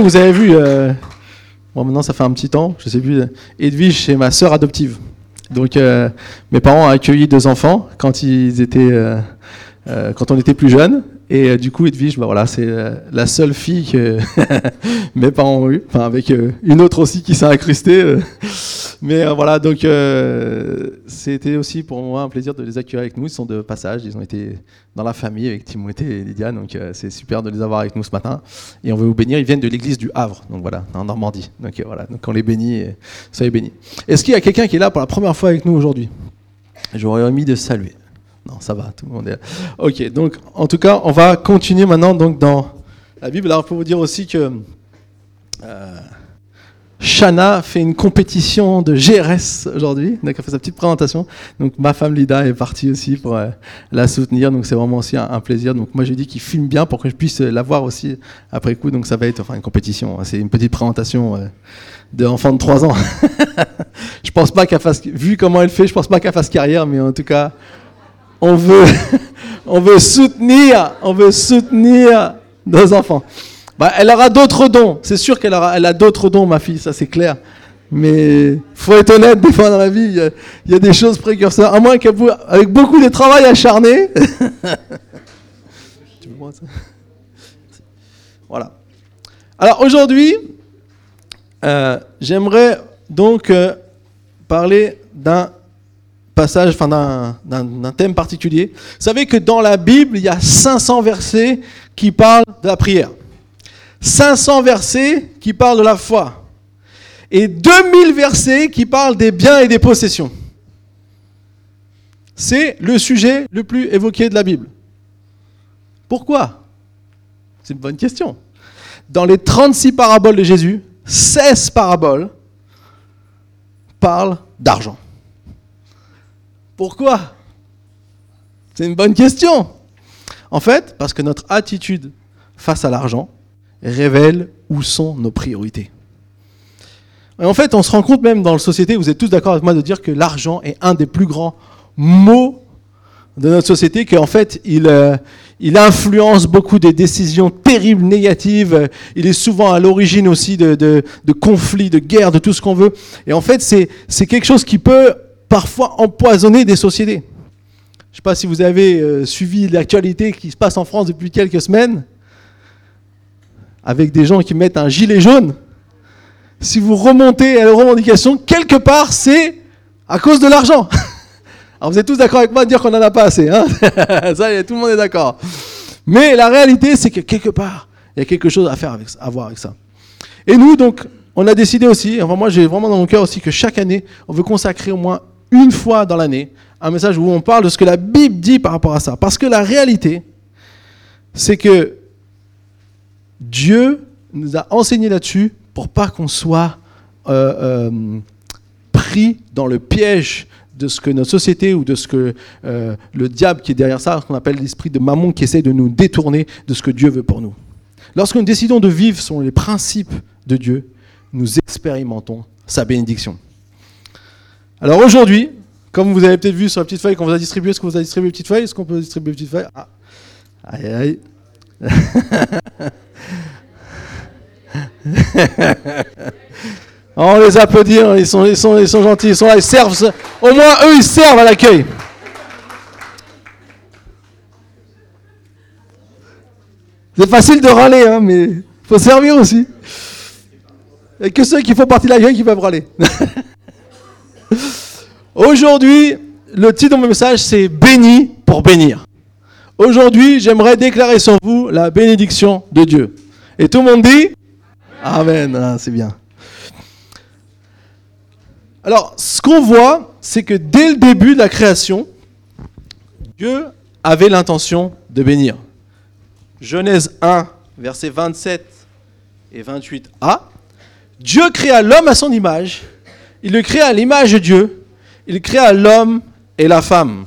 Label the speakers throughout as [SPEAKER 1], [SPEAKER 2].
[SPEAKER 1] Vous avez vu, euh, bon maintenant ça fait un petit temps, je sais plus, Edwige c'est ma sœur adoptive. Donc euh, mes parents ont accueilli deux enfants quand ils étaient, euh, quand on était plus jeunes. Et euh, du coup, Edwige, bah voilà, c'est euh, la seule fille que mes parents ont eue, enfin avec euh, une autre aussi qui s'est incrustée. Mais voilà, donc c'était aussi pour moi un plaisir de les accueillir avec nous. Ils sont de passage, ils ont été dans la famille avec Timothée et Lydia, donc c'est super de les avoir avec nous ce matin. Et on veut vous bénir. Ils viennent de l'église du Havre, donc voilà, en Normandie. Donc voilà, donc on les bénit, soyez bénis. Est-ce qu'il y a quelqu'un qui est là pour la première fois avec nous aujourd'hui? J'aurais omis de saluer. Non, ça va, tout le monde est là. Ok, donc en tout cas, on va continuer maintenant donc dans la Bible. Alors, pour vous dire aussi que euh, Shana fait une compétition de GRS aujourd'hui. Donc, elle fait sa petite présentation. Donc, ma femme Lida est partie aussi pour euh, la soutenir. Donc, c'est vraiment aussi un, plaisir. Donc, moi, j'ai dit qu'il filme bien pour que je puisse la voir aussi après coup. Donc, ça va être enfin une compétition. C'est une petite présentation euh, d'enfant de 3 ans. je pense pas qu'elle fasse, vu comment elle fait, je pense pas qu'elle fasse carrière, mais en tout cas, on veut, on veut soutenir, on veut soutenir nos enfants. Bah, elle aura d'autres dons. C'est sûr qu'elle aura, elle a d'autres dons, ma fille, ça c'est clair. Mais faut être honnête, des fois dans la vie, il y a, des choses précurseurs. À moins qu'avec beaucoup de travail acharné. Tu veux moi, ça? Voilà. Alors aujourd'hui, euh, j'aimerais donc euh, parler d'un passage, enfin d'un- d'un d'un thème particulier. Vous savez que dans la Bible, il y a 500 versets qui parlent de la prière. 500 versets qui parlent de la foi. Et 2000 versets qui parlent des biens et des possessions. C'est le sujet le plus évoqué de la Bible. Pourquoi? C'est une bonne question. Dans les 36 paraboles de Jésus, 16 paraboles parlent d'argent. Pourquoi? C'est une bonne question. En fait, parce que notre attitude face à l'argent révèle où sont nos priorités. Et en fait, on se rend compte même dans la société, vous êtes tous d'accord avec moi de dire que l'argent est un des plus grands mots de notre société, qu'en fait, il, euh, influence beaucoup des décisions terribles, négatives. Il est souvent à l'origine aussi de, conflits, de guerres, de tout ce qu'on veut. Et en fait, c'est quelque chose qui peut parfois empoisonner des sociétés. Je ne sais pas si vous avez euh, suivi l'actualité qui se passe en France depuis quelques semaines, avec des gens qui mettent un gilet jaune. Si vous remontez à la revendication, quelque part, c'est à cause de l'argent. Alors vous êtes tous d'accord avec moi de dire qu'on n'en a pas assez. Hein ça, tout le monde est d'accord. Mais la réalité, c'est que quelque part, il y a quelque chose à faire avec, à voir avec ça. Et nous, donc, on a décidé aussi, enfin moi j'ai vraiment dans mon cœur aussi que chaque année, on veut consacrer au moins une fois dans l'année un message où on parle de ce que la Bible dit par rapport à ça. Parce que la réalité, c'est que Dieu nous a enseigné là-dessus pour pas qu'on soit euh, euh, pris dans le piège de ce que notre société ou de ce que euh, le diable qui est derrière ça, ce qu'on appelle l'esprit de mammon qui essaie de nous détourner de ce que Dieu veut pour nous. Lorsque nous décidons de vivre selon les principes de Dieu, nous expérimentons sa bénédiction. Alors aujourd'hui, comme vous avez peut-être vu sur la petite feuille qu'on vous a distribué, est-ce qu'on vous a distribué une petite feuille Est-ce qu'on peut distribuer une petite feuille ah. Aïe aïe. On les applaudit, hein, ils sont, ils, sont, ils sont gentils, ils sont ils servent. Au moins eux, ils servent à l'accueil. C'est facile de râler, hein, mais faut servir aussi. A que ceux qui font partie de l'accueil qui peuvent râler. Aujourd'hui, le titre de mon message, c'est Béni pour bénir. Aujourd'hui, j'aimerais déclarer sur vous la bénédiction de Dieu. Et tout le monde dit Amen. Ah, c'est bien. Alors, ce qu'on voit, c'est que dès le début de la création, Dieu avait l'intention de bénir. Genèse 1, versets 27 et 28a. Dieu créa l'homme à son image. Il le créa à l'image de Dieu. Il créa l'homme et la femme.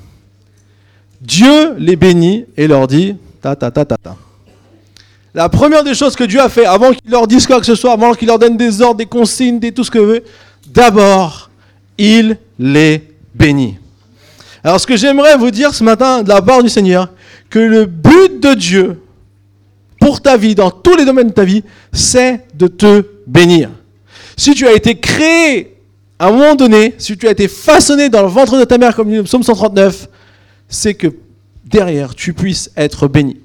[SPEAKER 1] Dieu les bénit et leur dit ta ta ta ta ta. La première des choses que Dieu a fait avant qu'il leur dise quoi que ce soit, avant qu'il leur donne des ordres, des consignes, des tout ce que veut, d'abord, il les bénit. Alors ce que j'aimerais vous dire ce matin de la part du Seigneur, que le but de Dieu pour ta vie, dans tous les domaines de ta vie, c'est de te bénir. Si tu as été créé à un moment donné, si tu as été façonné dans le ventre de ta mère, comme dit le psaume 139, c'est que derrière, tu puisses être béni.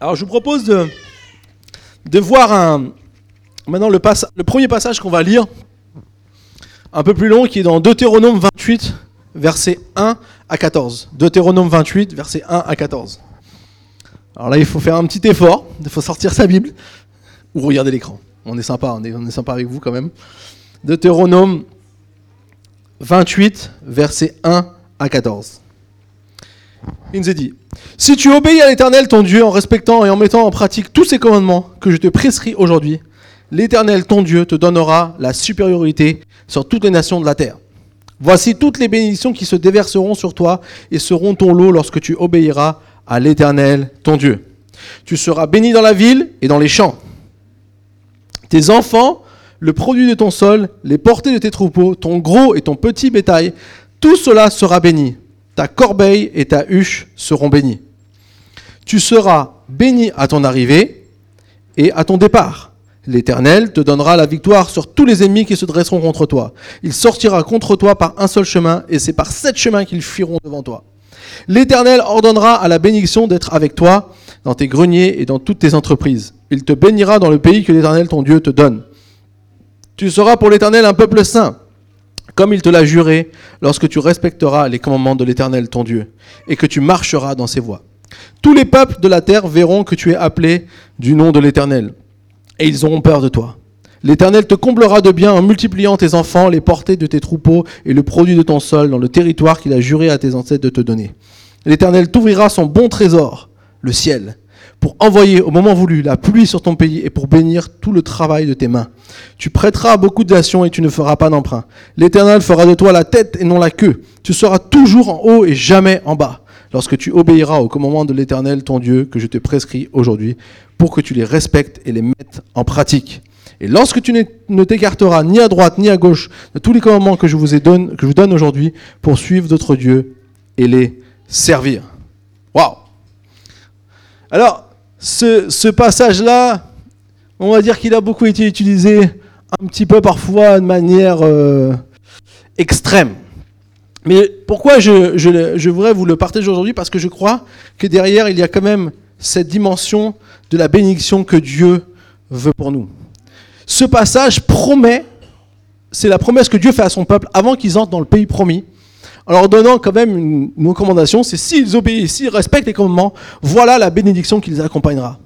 [SPEAKER 1] Alors je vous propose de, voir maintenant le, le premier passage qu'on va lire, un peu plus long, qui est dans Deutéronome 28, versets 1 à 14. Deutéronome 28, versets 1 à 14. Alors là, il faut faire un petit effort, il faut sortir sa Bible ou regarder l'écran. On est sympa, on est, sympa avec vous quand même. Deutéronome 28, versets 1 à 14. Il nous est dit, si tu obéis à l'Éternel ton Dieu en respectant et en mettant en pratique tous ces commandements que je te prescris aujourd'hui, l'Éternel ton Dieu te donnera la supériorité sur toutes les nations de la terre. Voici toutes les bénédictions qui se déverseront sur toi et seront ton lot lorsque tu obéiras à l'Éternel ton Dieu. Tu seras béni dans la ville et dans les champs. Tes enfants, le produit de ton sol, les portées de tes troupeaux, ton gros et ton petit bétail, tout cela sera béni. Ta corbeille et ta huche seront bénis. Tu seras béni à ton arrivée et à ton départ. L'Éternel te donnera la victoire sur tous les ennemis qui se dresseront contre toi. Il sortira contre toi par un seul chemin, et c'est par sept chemins qu'ils fuiront devant toi. L'Éternel ordonnera à la bénédiction d'être avec toi dans tes greniers et dans toutes tes entreprises. Il te bénira dans le pays que l'Éternel ton Dieu te donne. Tu seras pour l'Éternel un peuple saint, comme il te l'a juré, lorsque tu respecteras les commandements de l'Éternel ton Dieu, et que tu marcheras dans ses voies. Tous les peuples de la terre verront que tu es appelé du nom de l'Éternel et ils auront peur de toi. L'Éternel te comblera de bien en multipliant tes enfants, les portées de tes troupeaux et le produit de ton sol dans le territoire qu'il a juré à tes ancêtres de te donner. L'Éternel t'ouvrira son bon trésor, le ciel, pour envoyer au moment voulu la pluie sur ton pays et pour bénir tout le travail de tes mains. Tu prêteras beaucoup de nations et tu ne feras pas d'emprunt. L'Éternel fera de toi la tête et non la queue. Tu seras toujours en haut et jamais en bas lorsque tu obéiras au commandement de l'Éternel ton Dieu que je te prescris aujourd'hui, pour que tu les respectes et les mettes en pratique. Et lorsque tu ne t'écarteras ni à droite ni à gauche de tous les commandements que je vous, ai donne, que je vous donne aujourd'hui pour suivre d'autres dieux et les servir. Waouh Alors, ce, passage-là, on va dire qu'il a beaucoup été utilisé un petit peu parfois de manière euh, extrême. Mais pourquoi je, je, voudrais vous le partager aujourd'hui? Parce que je crois que derrière, il y a quand même cette dimension de la bénédiction que Dieu veut pour nous. Ce passage promet, c'est la promesse que Dieu fait à son peuple avant qu'ils entrent dans le pays promis, en leur donnant quand même une, recommandation, c'est s'ils obéissent, s'ils respectent les commandements, voilà la bénédiction qui les accompagnera.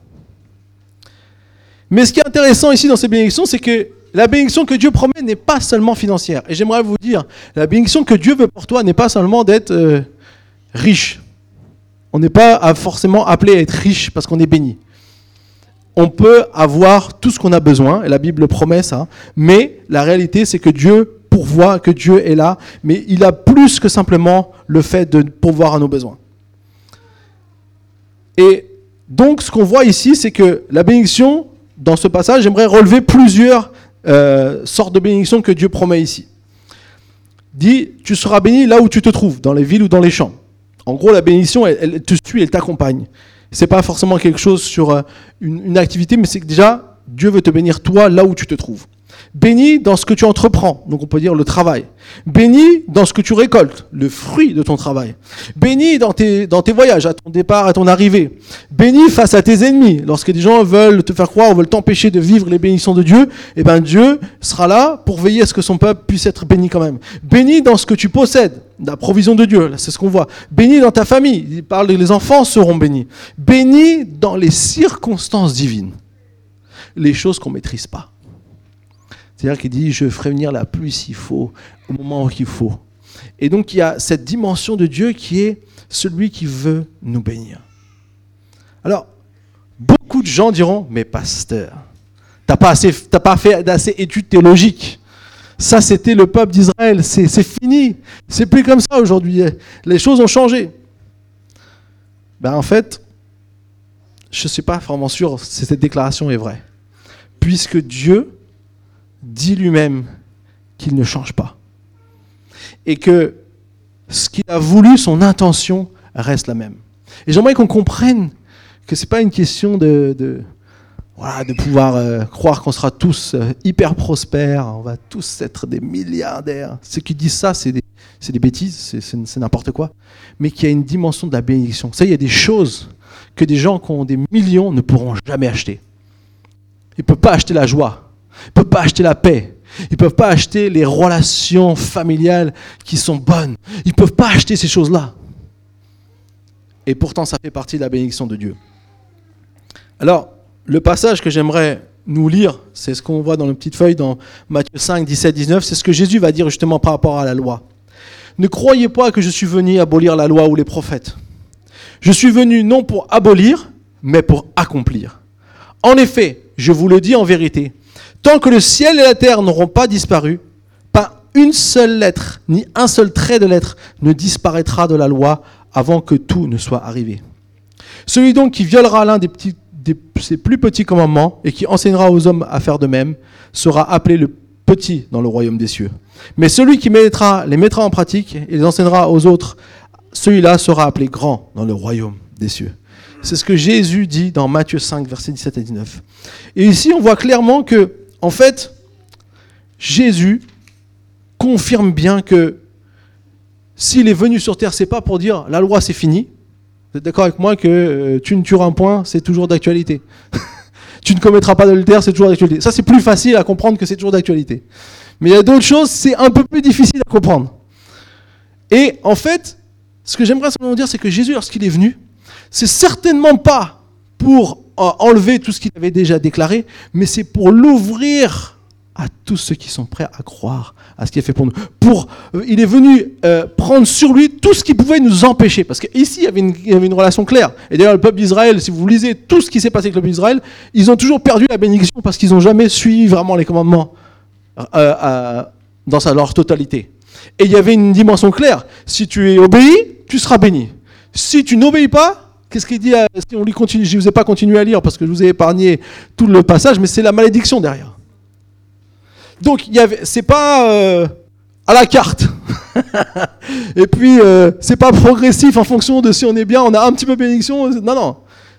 [SPEAKER 1] Mais ce qui est intéressant ici dans ces bénédictions, c'est que la bénédiction que Dieu promet n'est pas seulement financière. Et j'aimerais vous dire, la bénédiction que Dieu veut pour toi n'est pas seulement d'être euh, riche. On n'est pas forcément appelé à être riche parce qu'on est béni. On peut avoir tout ce qu'on a besoin, et la Bible promet ça, mais la réalité c'est que Dieu pourvoit, que Dieu est là, mais il a plus que simplement le fait de pourvoir à nos besoins. Et donc ce qu'on voit ici, c'est que la bénédiction, dans ce passage, j'aimerais relever plusieurs euh, sorte de bénédiction que Dieu promet ici. Dit, tu seras béni là où tu te trouves, dans les villes ou dans les champs. En gros, la bénédiction, elle, te suit, elle t'accompagne. C'est pas forcément quelque chose sur euh, une, une activité, mais c'est que déjà, Dieu veut te bénir toi là où tu te trouves. Béni dans ce que tu entreprends, donc on peut dire le travail. Béni dans ce que tu récoltes, le fruit de ton travail. Béni dans tes, voyages, à ton départ, à ton arrivée. Béni face à tes ennemis. Lorsque des gens veulent te faire croire ou veulent t'empêcher de vivre les bénédictions de Dieu, eh ben Dieu sera là pour veiller à ce que son peuple puisse être béni quand même. Béni dans ce que tu possèdes, la provision de Dieu, c'est ce qu'on voit. Béni dans ta famille, il parle les enfants seront bénis. Béni dans les circonstances divines, les choses qu'on maîtrise pas. C'est-à-dire qu'il dit, je ferai venir la pluie s'il faut, au moment qu'il faut. Et donc il y a cette dimension de Dieu qui est celui qui veut nous bénir. Alors, beaucoup de gens diront, mais pasteur, t'as pas, pas fait d'assez études théologiques. Ça, c'était le peuple d'Israël, c'est fini. C'est plus comme ça aujourd'hui. Les choses ont changé. Ben, en fait, je ne suis pas vraiment sûr si cette déclaration est vraie. Puisque Dieu dit lui-même qu'il ne change pas. Et que ce qu'il a voulu, son intention reste la même. Et j'aimerais qu'on comprenne que c'est pas une question de, de, voilà, de pouvoir euh, croire qu'on sera tous euh, hyper prospères, on va tous être des milliardaires. Ceux qui disent ça, c'est des, des, bêtises, c'est n'importe quoi. Mais qu'il y a une dimension de la bénédiction. Ça, il y a des choses que des gens qui ont des millions ne pourront jamais acheter. Ils ne peuvent pas acheter la joie, ils ne peuvent pas acheter la paix, ils ne peuvent pas acheter les relations familiales qui sont bonnes. Ils ne peuvent pas acheter ces choses-là. Et pourtant, ça fait partie de la bénédiction de Dieu. Alors, le passage que j'aimerais nous lire, c'est ce qu'on voit dans la petite feuille dans Matthieu 5, 17, 19, c'est ce que Jésus va dire justement par rapport à la loi. Ne croyez pas que je suis venu abolir la loi ou les prophètes. Je suis venu non pour abolir, mais pour accomplir. En effet, je vous le dis en vérité, tant que le ciel et la terre n'auront pas disparu, pas une seule lettre, ni un seul trait de lettre ne disparaîtra de la loi avant que tout ne soit arrivé. Celui donc qui violera l'un des, petits, ses plus petits commandements et qui enseignera aux hommes à faire de même sera appelé le petit dans le royaume des cieux. Mais celui qui mettra, les mettra en pratique et les enseignera aux autres, celui-là sera appelé grand dans le royaume des cieux. C'est ce que Jésus dit dans Matthieu 5, versets 17 et 19. Et ici, on voit clairement que, en fait, Jésus confirme bien que s'il est venu sur terre, c'est pas pour dire la loi c'est fini. Vous êtes d'accord avec moi que euh, tu ne tueras un point, c'est toujours d'actualité. tu ne commettras pas d'adultère, c'est toujours d'actualité. Ça c'est plus facile à comprendre que c'est toujours d'actualité. Mais il y a d'autres choses, c'est un peu plus difficile à comprendre. Et en fait, ce que j'aimerais simplement dire, c'est que Jésus, lorsqu'il est venu, c'est certainement pas pour enlever tout ce qu'il avait déjà déclaré, mais c'est pour l'ouvrir à tous ceux qui sont prêts à croire à ce qu'il a fait pour nous. Pour, euh, il est venu euh, prendre sur lui tout ce qui pouvait nous empêcher. Parce qu'ici, il, y avait une, relation claire. Et d'ailleurs, le peuple d'Israël, si vous lisez tout ce qui s'est passé avec le peuple d'Israël, ils ont toujours perdu la bénédiction parce qu'ils n'ont jamais suivi vraiment les commandements dans sa, leur totalité. Et il y avait une dimension claire. Si tu es obéi, tu seras béni. Si tu n'obéis pas, Qu'est-ce qu'il dit si on lui continue Je ne vous ai pas continué à lire parce que je vous ai épargné tout le passage, mais c'est la malédiction derrière. Donc, c'est pas euh, à la carte. et puis, euh, c'est pas progressif en fonction de si on est bien, on a un petit peu de bénédiction. Non, non.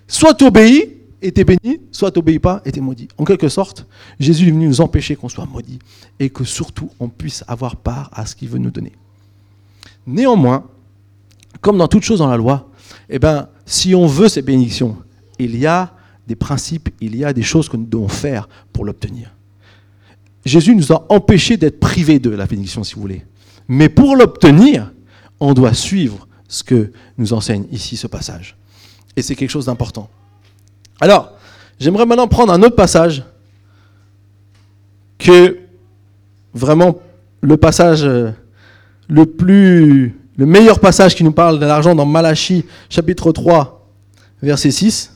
[SPEAKER 1] Soit tu obéis et tu es béni, soit tu n'obéis pas et tu es maudit. En quelque sorte, Jésus est venu nous empêcher qu'on soit maudit et que surtout on puisse avoir part à ce qu'il veut nous donner. Néanmoins, comme dans toute chose dans la loi, eh ben, si on veut ces bénédictions, il y a des principes, il y a des choses que nous devons faire pour l'obtenir. Jésus nous a empêchés d'être privés de la bénédiction, si vous voulez. Mais pour l'obtenir, on doit suivre ce que nous enseigne ici ce passage. Et c'est quelque chose d'important. Alors, j'aimerais maintenant prendre un autre passage que vraiment le passage euh, le plus, le meilleur passage qui nous parle de l'argent dans Malachie chapitre 3, verset 6.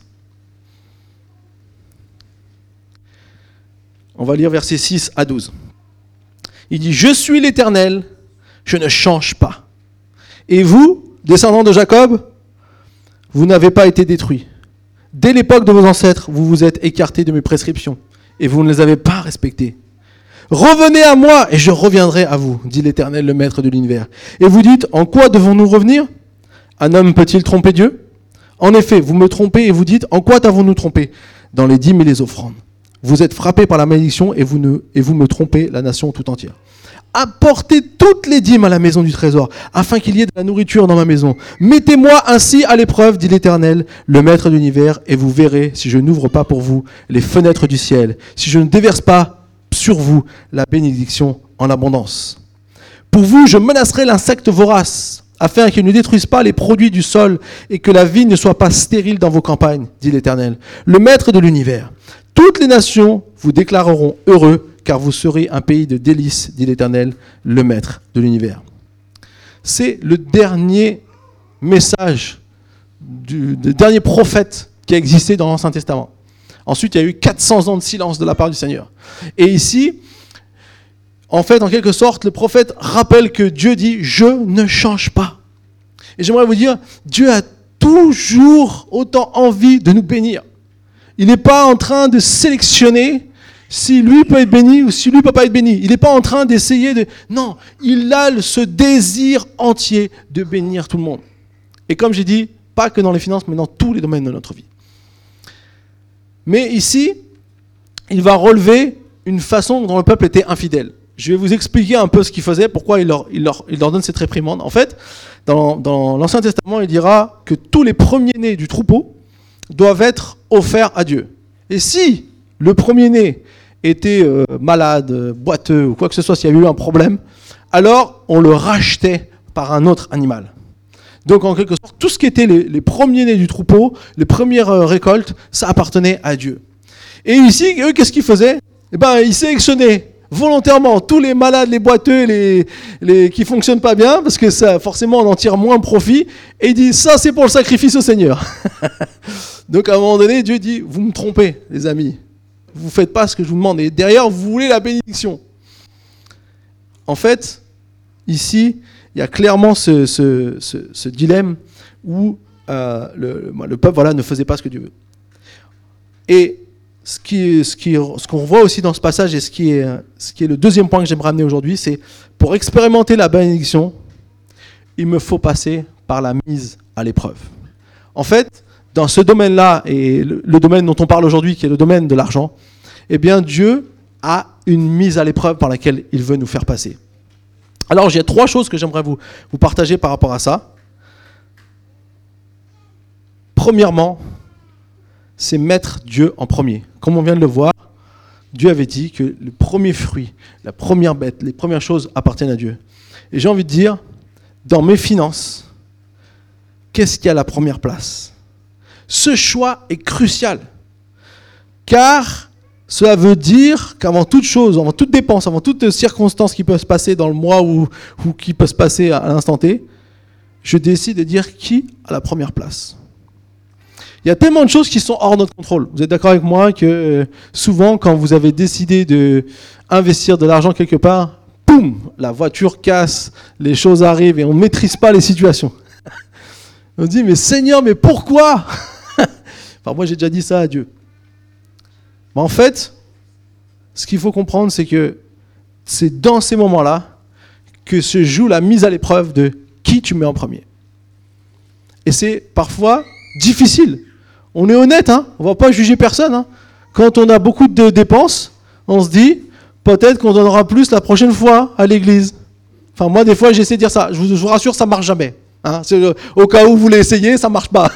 [SPEAKER 1] On va lire versets 6 à 12. Il dit, je suis l'Éternel, je ne change pas. Et vous, descendants de Jacob, vous n'avez pas été détruits. Dès l'époque de vos ancêtres, vous vous êtes écartés de mes prescriptions, et vous ne les avez pas respectées. Revenez à moi, et je reviendrai à vous, dit l'Éternel, le Maître de l'univers. Et vous dites, en quoi devons-nous revenir? Un homme peut-il tromper Dieu? En effet, vous me trompez et vous dites, en quoi t'avons-nous trompé? Dans les dîmes et les offrandes. Vous êtes frappés par la malédiction et vous, ne, et vous me trompez, la nation tout entière. Apportez toutes les dîmes à la maison du trésor, afin qu'il y ait de la nourriture dans ma maison. Mettez-moi ainsi à l'épreuve, dit l'Éternel, le Maître de l'univers, et vous verrez si je n'ouvre pas pour vous les fenêtres du ciel, si je ne déverse pas sur vous la bénédiction en abondance. Pour vous, je menacerai l'insecte vorace, afin qu'il ne détruise pas les produits du sol et que la vie ne soit pas stérile dans vos campagnes, dit l'Éternel, le Maître de l'univers. Toutes les nations vous déclareront heureux, car vous serez un pays de délices, dit l'Éternel, le Maître de l'univers. C'est le dernier message du, dernier prophète qui a existé dans l'Ancien Testament. Ensuite, il y a eu 400 ans de silence de la part du Seigneur. Et ici, en fait, en quelque sorte, le prophète rappelle que Dieu dit, je ne change pas. Et j'aimerais vous dire, Dieu a toujours autant envie de nous bénir. Il n'est pas en train de sélectionner si lui peut être béni ou si lui peut pas être béni. Il n'est pas en train d'essayer de... Non, il a ce désir entier de bénir tout le monde. Et comme j'ai dit, Pas que dans les finances, mais dans tous les domaines de notre vie. Mais ici, il va relever une façon dont le peuple était infidèle. Je vais vous expliquer un peu ce qu'il faisait, pourquoi il leur, il, leur, donne cette réprimande. En fait, dans, dans l'Ancien Testament, il dira que tous les premiers-nés du troupeau doivent être offerts à Dieu. Et si le premier-né était euh, malade, boiteux ou quoi que ce soit, s'il y avait eu un problème, alors on le rachetait par un autre animal. Donc en quelque sorte, tout ce qui était les, premiers-nés du troupeau, les premières euh, récoltes, ça appartenait à Dieu. Et ici, eux, qu'est-ce qu'ils faisaient? Eh ben, ils sélectionnaient volontairement tous les malades, les boiteux, les, les qui fonctionnent pas bien, parce que ça, forcément, on en tire moins profit. Et ils disent ça, c'est pour le sacrifice au Seigneur. Donc à un moment donné, Dieu dit vous me trompez, les amis. Vous faites pas ce que je vous demande. Et derrière, vous voulez la bénédiction. En fait, ici, il y a clairement ce, dilemme où euh, le, le, peuple ne faisait pas ce que Dieu veut. Et ce qu'on voit aussi dans ce passage et ce qui est, ce qui est le deuxième point que j'aimerais amener aujourd'hui, c'est pour expérimenter la bénédiction, il me faut passer par la mise à l'épreuve. En fait, dans ce domaine-là, et le, le, domaine dont on parle aujourd'hui, qui est le domaine de l'argent, eh bien Dieu a une mise à l'épreuve par laquelle il veut nous faire passer. Alors j'ai trois choses que j'aimerais vous, vous partager par rapport à ça. Premièrement, c'est mettre Dieu en premier. Comme on vient de le voir, Dieu avait dit que le premier fruit, la première bête, les premières choses appartiennent à Dieu. Et j'ai envie de dire, dans mes finances, qu'est-ce qui a la première place? Ce choix est crucial. Car cela veut dire qu'avant toute chose, avant toute dépense, avant toute circonstance qui peut se passer dans le mois ou, qui peut se passer à l'instant T, je décide de dire qui a la première place. Il y a tellement de choses qui sont hors notre contrôle. Vous êtes d'accord avec moi que euh, souvent, quand vous avez décidé de investir de l'argent quelque part, boum, la voiture casse, les choses arrivent et on ne maîtrise pas les situations. on dit, mais Seigneur, mais pourquoi? Enfin, moi, j'ai déjà dit ça à Dieu. Mais en fait, ce qu'il faut comprendre, c'est que c'est dans ces moments-là que se joue la mise à l'épreuve de qui tu mets en premier. Et c'est parfois difficile. On est honnête, hein on ne va pas juger personne. Hein Quand on a beaucoup de dépenses, on se dit, peut-être qu'on donnera plus la prochaine fois à l'église. Enfin, moi, des fois, j'essaie de dire ça. Je vous, rassure, ça marche jamais. Hein au cas où vous voulez essayer, ça marche pas.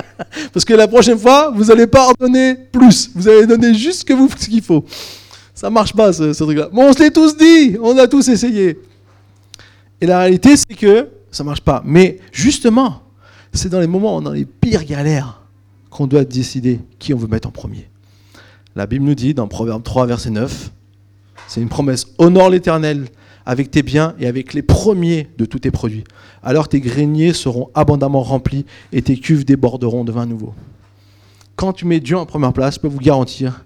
[SPEAKER 1] Parce que la prochaine fois, vous n'allez pas en donner plus. Vous allez donner juste ce qu'il faut. Ça marche pas, ce, ce truc-là. Bon, on se l'est tous dit. On a tous essayé. Et la réalité, c'est que ça marche pas. Mais justement, c'est dans les moments, dans les pires galères, qu'on doit décider qui on veut mettre en premier. La Bible nous dit dans Proverbe 3, verset 9, c'est une promesse, honore l'Éternel avec tes biens et avec les premiers de tous tes produits. Alors tes greniers seront abondamment remplis et tes cuves déborderont de vin nouveau. Quand tu mets Dieu en première place, je peux vous garantir,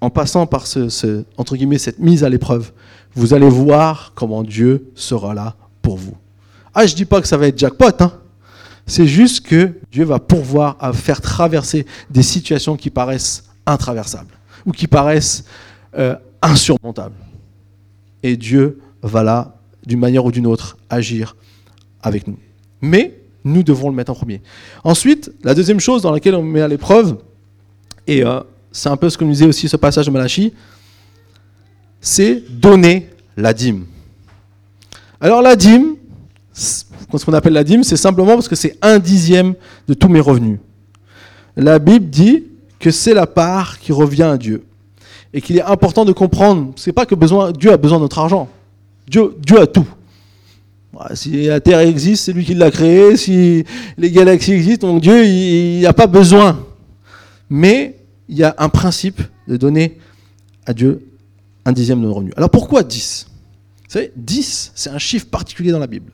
[SPEAKER 1] en passant par cette mise à l'épreuve, vous allez voir comment Dieu sera là pour vous. Ah, je dis pas que ça va être jackpot, hein. C'est juste que Dieu va pourvoir à faire traverser des situations qui paraissent intraversables ou qui paraissent euh, insurmontables. Et Dieu va là, d'une manière ou d'une autre, agir avec nous. Mais nous devons le mettre en premier. Ensuite, la deuxième chose dans laquelle on met à l'épreuve, et euh, c'est un peu ce que nous disait aussi ce passage de Malachie, c'est donner la dîme. Alors la dîme, ce qu'on appelle la dîme, c'est simplement parce que c'est un dixième de tous mes revenus. La Bible dit que c'est la part qui revient à Dieu. Et qu'il est important de comprendre, c'est pas que besoin, Dieu a besoin de notre argent. Dieu, Dieu a tout. Si la Terre existe, c'est lui qui l'a créée. Si les galaxies existent, donc Dieu, il n'y a pas besoin. Mais il y a un principe de donner à Dieu un dixième de nos revenus. Alors pourquoi 10 Vous savez, 10, c'est un chiffre particulier dans la Bible.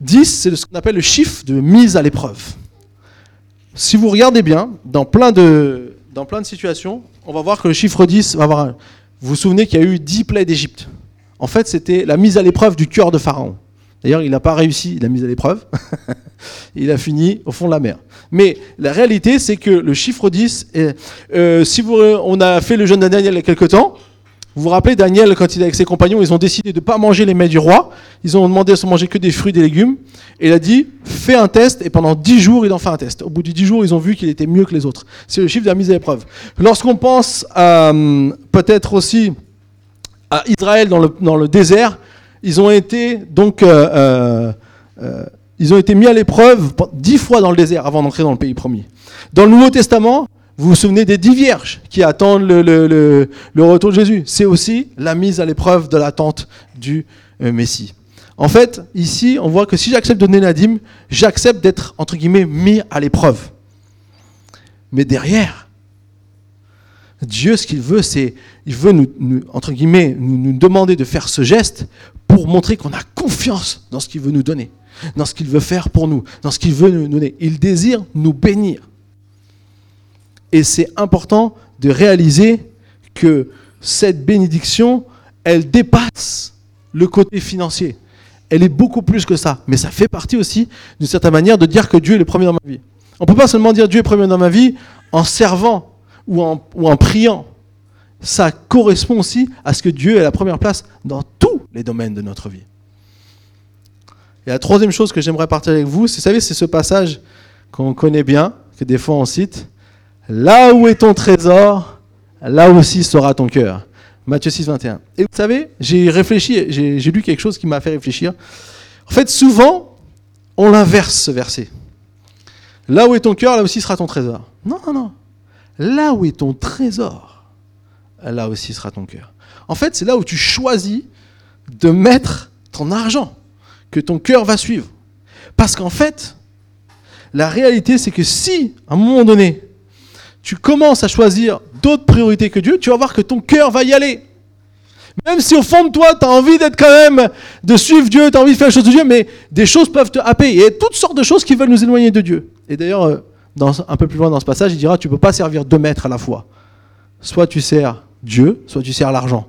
[SPEAKER 1] 10, c'est ce qu'on appelle le chiffre de mise à l'épreuve. Si vous regardez bien, dans plein, de, dans plein de situations, on va voir que le chiffre 10 va avoir. Vous vous souvenez qu'il y a eu 10 plaies d'Égypte. En fait, c'était la mise à l'épreuve du cœur de Pharaon. D'ailleurs, il n'a pas réussi la mise à l'épreuve. il a fini au fond de la mer. Mais la réalité, c'est que le chiffre 10, est, euh, si vous, on a fait le jeûne de Daniel il y a quelques temps, Vous vous rappelez, Daniel, quand il est avec ses compagnons, ils ont décidé de ne pas manger les mets du roi. Ils ont demandé à se manger que des fruits des légumes. Et il a dit, fais un test. Et pendant dix jours, il en fait un test. Au bout de dix jours, ils ont vu qu'il était mieux que les autres. C'est le chiffre de la mise à l'épreuve. Lorsqu'on pense euh, peut-être aussi à Israël dans le, dans le désert, ils ont été donc euh, euh, ils ont été mis à l'épreuve dix fois dans le désert avant d'entrer dans le pays promis. Dans le Nouveau Testament, vous vous souvenez des dix vierges qui attendent le, retour de Jésus? C'est aussi la mise à l'épreuve de l'attente du euh, Messie. En fait, ici, on voit que si j'accepte de donner la dîme, j'accepte d'être, entre guillemets, mis à l'épreuve. Mais derrière, Dieu, ce qu'il veut, c'est, il veut nous, entre guillemets, nous demander de faire ce geste pour montrer qu'on a confiance dans ce qu'il veut nous donner dans ce qu'il veut faire pour nous, dans ce qu'il veut nous donner. Il désire nous bénir. Et c'est important de réaliser que cette bénédiction, elle dépasse le côté financier. Elle est beaucoup plus que ça. Mais ça fait partie aussi, d'une certaine manière, de dire que Dieu est le premier dans ma vie. On ne peut pas seulement dire Dieu est le premier dans ma vie en servant ou en, ou en priant. Ça correspond aussi à ce que Dieu est la première place dans tous les domaines de notre vie. Et la troisième chose que j'aimerais partager avec vous, vous savez, c'est ce passage qu'on connaît bien, que des fois on cite. Là où est ton trésor, là aussi sera ton cœur. Matthieu 6, 21. Et vous savez, j'ai réfléchi, j'ai lu quelque chose qui m'a fait réfléchir. En fait, souvent, on l'inverse ce verset. Là où est ton cœur, là aussi sera ton trésor. Non, non, non. Là où est ton trésor, là aussi sera ton cœur. En fait, c'est là où tu choisis de mettre ton argent que ton cœur va suivre. Parce qu'en fait, la réalité, c'est que si, à un moment donné, tu commences à choisir d'autres priorités que Dieu, tu vas voir que ton cœur va y aller. Même si au fond de toi, tu as envie d'être quand même, de suivre Dieu, tu as envie de faire les choses de Dieu, mais des choses peuvent te happer. Il y a toutes sortes de choses qui veulent nous éloigner de Dieu. Et d'ailleurs, euh, un peu plus loin dans ce passage, il dira, tu ne peux pas servir deux maîtres à la fois. Soit tu sers Dieu, soit tu sers l'argent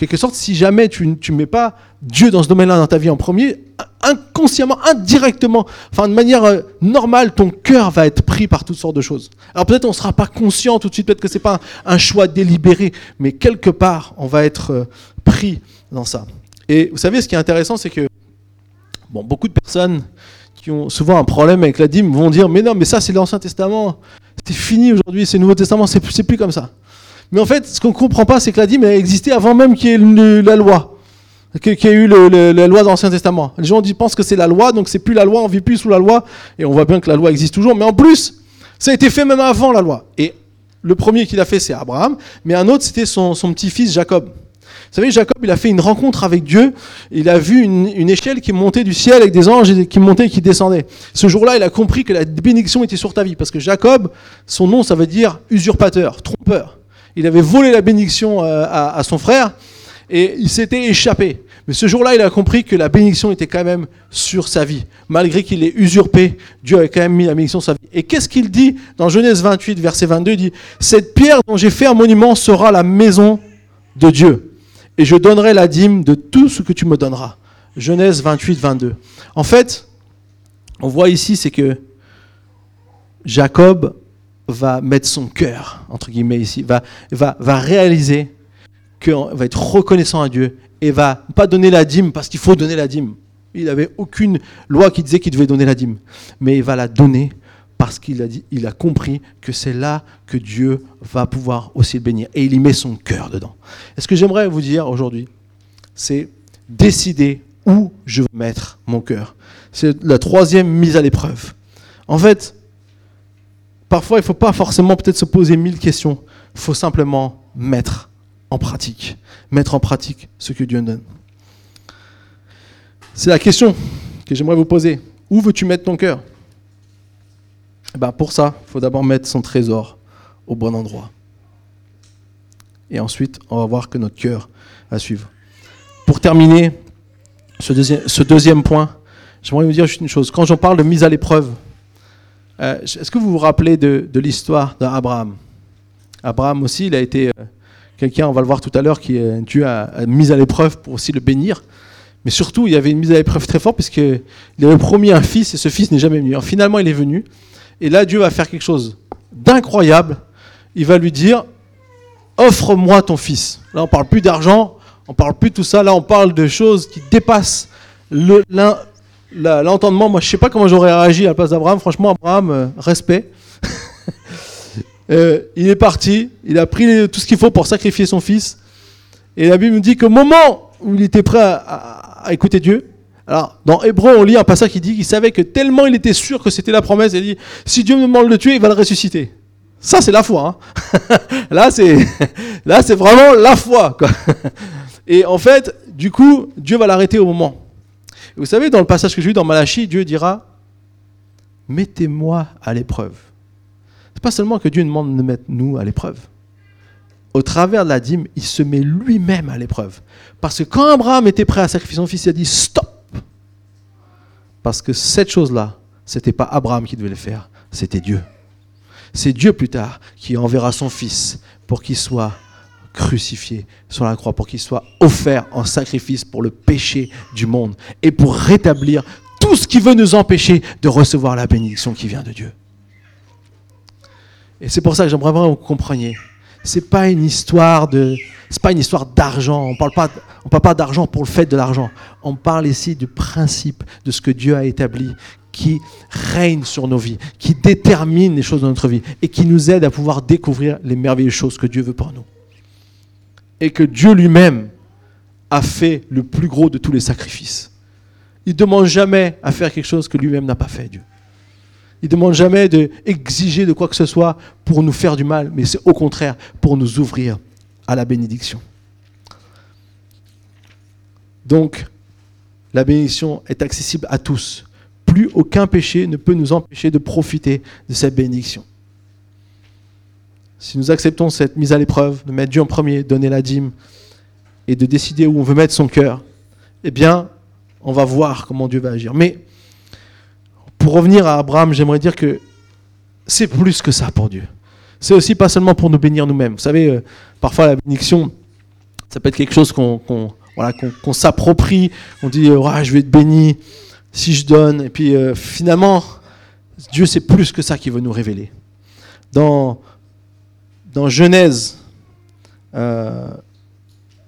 [SPEAKER 1] quelque sorte, si jamais tu ne mets pas Dieu dans ce domaine-là dans ta vie en premier, inconsciemment, indirectement, enfin de manière euh, normale, ton cœur va être pris par toutes sortes de choses. Alors peut-être on ne sera pas conscient tout de suite, peut-être que ce n'est pas un, choix délibéré, mais quelque part, on va être euh, pris dans ça. Et vous savez, ce qui est intéressant, c'est que bon, beaucoup de personnes qui ont souvent un problème avec la dîme vont dire, mais non, mais ça c'est l'Ancien Testament, c'est fini aujourd'hui, c'est le Nouveau Testament, c'est plus comme ça. Mais en fait, ce qu'on ne comprend pas, c'est que la dîme a existé avant même qu'il y ait la loi, qu'il y ait eu la loi de l'Ancien Testament. Les gens pensent que c'est la loi, donc c'est plus la loi, on vit plus sous la loi, et on voit bien que la loi existe toujours. Mais en plus, ça a été fait même avant la loi. Et le premier qui l'a fait, c'est Abraham, mais un autre, c'était son, petit-fils Jacob. Vous savez, Jacob, il a fait une rencontre avec Dieu. Il a vu une, une, échelle qui montait du ciel avec des anges qui montaient et qui descendaient. Ce jour-là, il a compris que la bénédiction était sur ta vie. Parce que Jacob, son nom, ça veut dire usurpateur, trompeur il avait volé la bénédiction euh, à, son frère et il s'était échappé. Mais ce jour-là, il a compris que la bénédiction était quand même sur sa vie. Malgré qu'il ait usurpé, Dieu avait quand même mis la bénédiction sur sa vie. Et qu'est-ce qu'il dit dans Genèse 28, verset 22 Il dit Cette pierre dont j'ai fait un monument sera la maison de Dieu. Et je donnerai la dîme de tout ce que tu me donneras. Genèse 28, 22. En fait, on voit ici, c'est que Jacob va mettre son cœur, entre guillemets ici, va, va, va réaliser qu'il va être reconnaissant à Dieu et va pas donner la dîme parce qu'il faut donner la dîme. Il n'avait aucune loi qui disait qu'il devait donner la dîme. Mais il va la donner parce qu'il a, a compris que c'est là que Dieu va pouvoir aussi le bénir. Et il y met son cœur dedans. Et ce que j'aimerais vous dire aujourd'hui, c'est décider où je veux mettre mon cœur. C'est la troisième mise à l'épreuve. En fait, Parfois, il ne faut pas forcément peut-être se poser mille questions. Il faut simplement mettre en pratique. Mettre en pratique ce que Dieu donne. C'est la question que j'aimerais vous poser. Où veux-tu mettre ton cœur? Eh ben Pour ça, il faut d'abord mettre son trésor au bon endroit. Et ensuite, on va voir que notre cœur va suivre. Pour terminer ce deuxième, ce deuxième point, j'aimerais vous dire juste une chose. Quand j'en parle de mise à l'épreuve, euh, est-ce que vous vous rappelez de, l'histoire d'Abraham? Abraham aussi, il a été euh, quelqu'un, on va le voir tout à l'heure, qui Dieu a, mis à l'épreuve pour aussi le bénir. Mais surtout, il y avait une mise à l'épreuve très forte, puisqu'il avait promis un fils et ce fils n'est jamais venu. Alors, finalement, il est venu. Et là, Dieu va faire quelque chose d'incroyable. Il va lui dire offre-moi ton fils. Là, on parle plus d'argent, on parle plus de tout ça. Là, on parle de choses qui dépassent l'entendement. Moi, je sais pas comment j'aurais réagi à la place d'Abraham. Franchement, Abraham, euh, respect. Euh, il est parti, il a pris tout ce qu'il faut pour sacrifier son fils. Et la Bible nous dit qu'au moment où il était prêt à, écouter Dieu, alors dans Hébreu, on lit un passage qui dit qu'il savait que tellement il était sûr que c'était la promesse, il dit si Dieu me demande de le tuer, il va le ressusciter. Ça, c'est la foi. Hein. là, c'est vraiment la foi. Et en fait, du coup, Dieu va l'arrêter au moment. vous savez, dans le passage que j'ai lu dans Malachie, Dieu dira Mettez-moi à l'épreuve. Pas seulement que Dieu demande de mettre nous à l'épreuve. Au travers de la dîme, il se met lui-même à l'épreuve. Parce que quand Abraham était prêt à sacrifier son fils, il a dit Stop Parce que cette chose-là, c'était pas Abraham qui devait le faire, c'était Dieu. C'est Dieu plus tard qui enverra son Fils pour qu'il soit crucifié sur la croix, pour qu'il soit offert en sacrifice pour le péché du monde et pour rétablir tout ce qui veut nous empêcher de recevoir la bénédiction qui vient de Dieu. Et c'est pour ça que j'aimerais vraiment que vous compreniez. C'est pas une histoire de, c'est pas une histoire d'argent. On parle pas, on parle pas d'argent pour le fait de l'argent. On parle ici du principe de ce que Dieu a établi, qui règne sur nos vies, qui détermine les choses de notre vie et qui nous aide à pouvoir découvrir les merveilleuses choses que Dieu veut pour nous. Et que Dieu lui-même a fait le plus gros de tous les sacrifices. Il ne demande jamais à faire quelque chose que lui-même n'a pas fait, Dieu. Il ne demande jamais d'exiger de quoi que ce soit pour nous faire du mal, mais c'est au contraire pour nous ouvrir à la bénédiction. Donc, la bénédiction est accessible à tous plus aucun péché ne peut nous empêcher de profiter de cette bénédiction. Si nous acceptons cette mise à l'épreuve, de mettre Dieu en premier, donner la dîme et de décider où on veut mettre son cœur, eh bien, on va voir comment Dieu va agir. Mais pour revenir à Abraham, j'aimerais dire que c'est plus que ça pour Dieu. C'est aussi pas seulement pour nous bénir nous-mêmes. Vous savez, euh, parfois la bénédiction, ça peut être quelque chose qu'on s'approprie. On dit, je vais être béni si je donne. Et puis euh, finalement, Dieu c'est plus que ça qui veut nous révéler. Dans, dans Genèse, euh,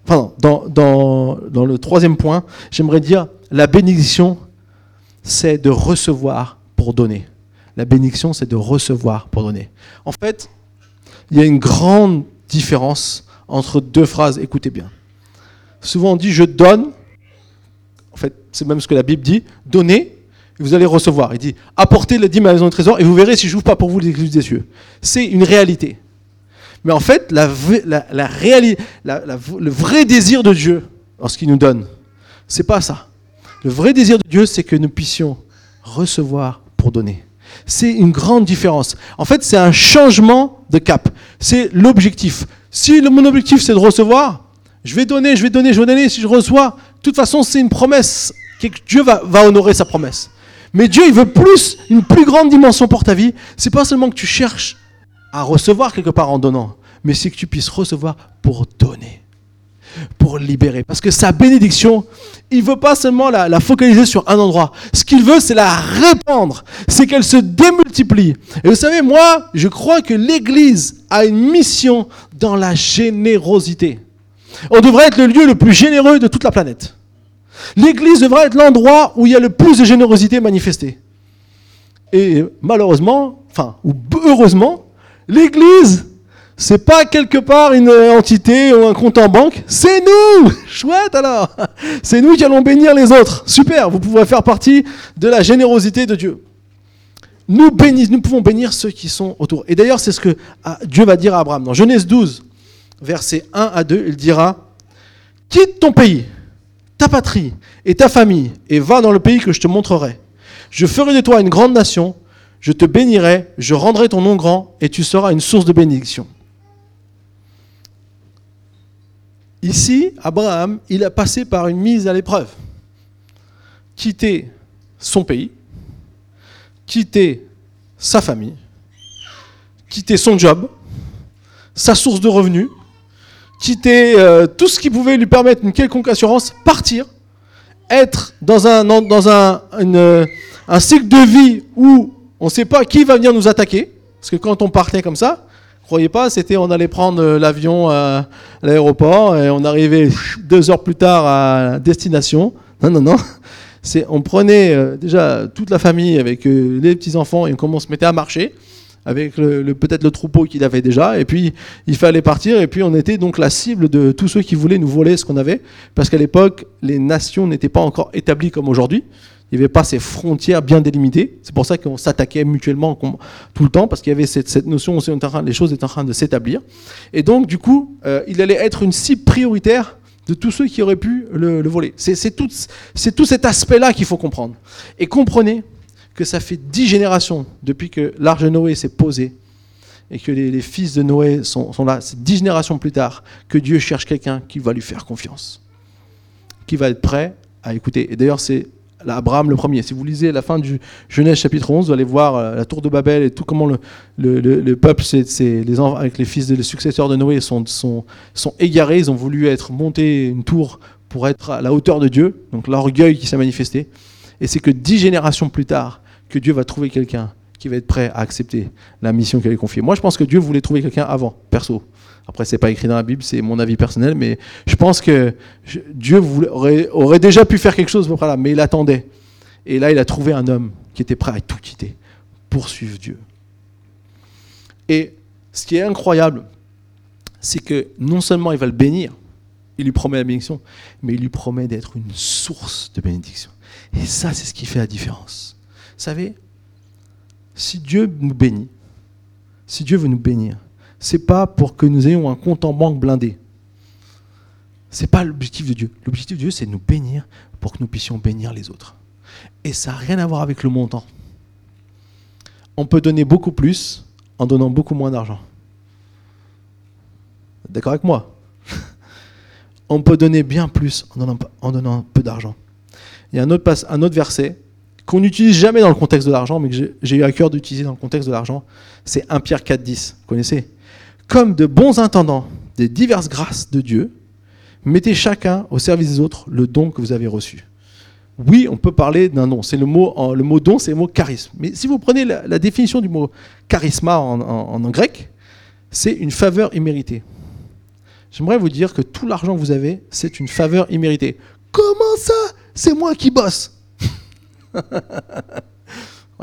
[SPEAKER 1] dans, dans, dans le troisième point, j'aimerais dire la bénédiction, c'est de recevoir pour donner. La bénédiction, c'est de recevoir pour donner. En fait, il y a une grande différence entre deux phrases. Écoutez bien. Souvent on dit je donne en fait, c'est même ce que la Bible dit, donnez, et vous allez recevoir. Il dit, apportez les dîmes à la maison du trésor, et vous verrez si je n'ouvre pas pour vous les églises des cieux. C'est une réalité. Mais en fait, la, le vrai désir de Dieu, lorsqu'il nous donne, c'est pas ça. Le vrai désir de Dieu, c'est que nous puissions recevoir pour donner. C'est une grande différence. En fait, c'est un changement de cap. C'est l'objectif. Si mon objectif, c'est de recevoir, je vais donner, je vais donner, je vais donner. Si je reçois, de toute façon, c'est une promesse. Que Dieu va, honorer sa promesse. Mais Dieu, il veut plus, une plus grande dimension pour ta vie. C'est pas seulement que tu cherches à recevoir quelque part en donnant, mais c'est que tu puisses recevoir pour donner, pour libérer. Parce que sa bénédiction, il veut pas seulement la, la focaliser sur un endroit. Ce qu'il veut, c'est la répandre. C'est qu'elle se démultiplie. Et vous savez, moi, je crois que l'Église a une mission dans la générosité. On devrait être le lieu le plus généreux de toute la planète. L'Église devrait être l'endroit où il y a le plus de générosité manifestée. Et malheureusement, enfin, ou heureusement, l'Église, c'est pas quelque part une entité ou un compte en banque, c'est nous Chouette alors C'est nous qui allons bénir les autres. Super, vous pouvez faire partie de la générosité de Dieu. Nous, nous pouvons bénir ceux qui sont autour. Et d'ailleurs, c'est ce que ah, Dieu va dire à Abraham. Dans Genèse 12, versets 1 à 2, il dira, quitte ton pays, ta patrie et ta famille, et va dans le pays que je te montrerai. Je ferai de toi une grande nation, je te bénirai, je rendrai ton nom grand, et tu seras une source de bénédiction. Ici, Abraham, il a passé par une mise à l'épreuve. Quitter son pays, quitter sa famille, quitter son job, sa source de revenus, quitter euh, tout ce qui pouvait lui permettre une quelconque assurance, partir, être dans un, dans un, un cycle de vie où on ne sait pas qui va venir nous attaquer, parce que quand on partait comme ça, Croyez pas, c'était on allait prendre l'avion à l'aéroport et on arrivait deux heures plus tard à destination. Non, non, non. C'est, on prenait euh, déjà toute la famille avec euh, les petits enfants et on, se mettait à marcher avec peut-être le troupeau qu'il avait déjà, et puis il fallait partir, et puis on était donc la cible de tous ceux qui voulaient nous voler ce qu'on avait, parce qu'à l'époque, les nations n'étaient pas encore établies comme aujourd'hui, il n'y avait pas ces frontières bien délimitées, c'est pour ça qu'on s'attaquait mutuellement tout le temps, parce qu'il y avait cette, notion, aussi, les choses étaient en train de s'établir, et donc du coup, euh, il allait être une cible prioritaire de tous ceux qui auraient pu le, voler. C'est tout, cet aspect-là qu'il faut comprendre. Et comprenez que ça fait dix générations depuis que l'arche de Noé s'est posé et que les, fils de Noé sont, là, c'est dix générations plus tard que Dieu cherche quelqu'un qui va lui faire confiance, qui va être prêt à écouter. Et d'ailleurs, c'est Abraham le premier. Si vous lisez la fin du Genèse chapitre 11, vous allez voir euh, la tour de Babel et tout comment le, le, peuple, c'est, les, avec les fils, les successeurs de Noé sont, sont, sont égarés. Ils ont voulu être montés une tour pour être à la hauteur de Dieu. Donc l'orgueil qui s'est manifesté. Et c'est que dix générations plus tard, que Dieu va trouver quelqu'un qui va être prêt à accepter la mission qu'il a confiée. Moi, je pense que Dieu voulait trouver quelqu'un avant, perso. Après, c'est pas écrit dans la Bible, c'est mon avis personnel, mais je pense que Dieu aurait, déjà pu faire quelque chose, là, mais il attendait. Et là, il a trouvé un homme qui était prêt à tout quitter pour suivre Dieu. Et ce qui est incroyable, c'est que non seulement il va le bénir, il lui promet la bénédiction, mais il lui promet d'être une source de bénédiction. Et ça, c'est ce qui fait la différence. Vous savez, si Dieu nous bénit, si Dieu veut nous bénir, c'est pas pour que nous ayons un compte en banque blindé. C'est pas l'objectif de Dieu. L'objectif de Dieu, c'est de nous bénir pour que nous puissions bénir les autres. Et ça n'a rien à voir avec le montant. On peut donner beaucoup plus en donnant beaucoup moins d'argent. D'accord avec moi? On peut donner bien plus en donnant, en donnant peu d'argent. Il y a un autre, verset qu'on n'utilise jamais dans le contexte de l'argent, mais que j'ai eu à cœur d'utiliser dans le contexte de l'argent. C'est 1 Pierre 4,10. Vous connaissez? Comme de bons intendants des diverses grâces de Dieu, mettez chacun au service des autres le don que vous avez reçu. Oui, on peut parler d'un don. C'est le mot, don, c'est le mot charisme. Mais si vous prenez la, définition du mot charisma en, grec, c'est une faveur imméritée. J'aimerais vous dire que tout l'argent que vous avez, c'est une faveur imméritée. Comment ça? C'est moi qui bosse.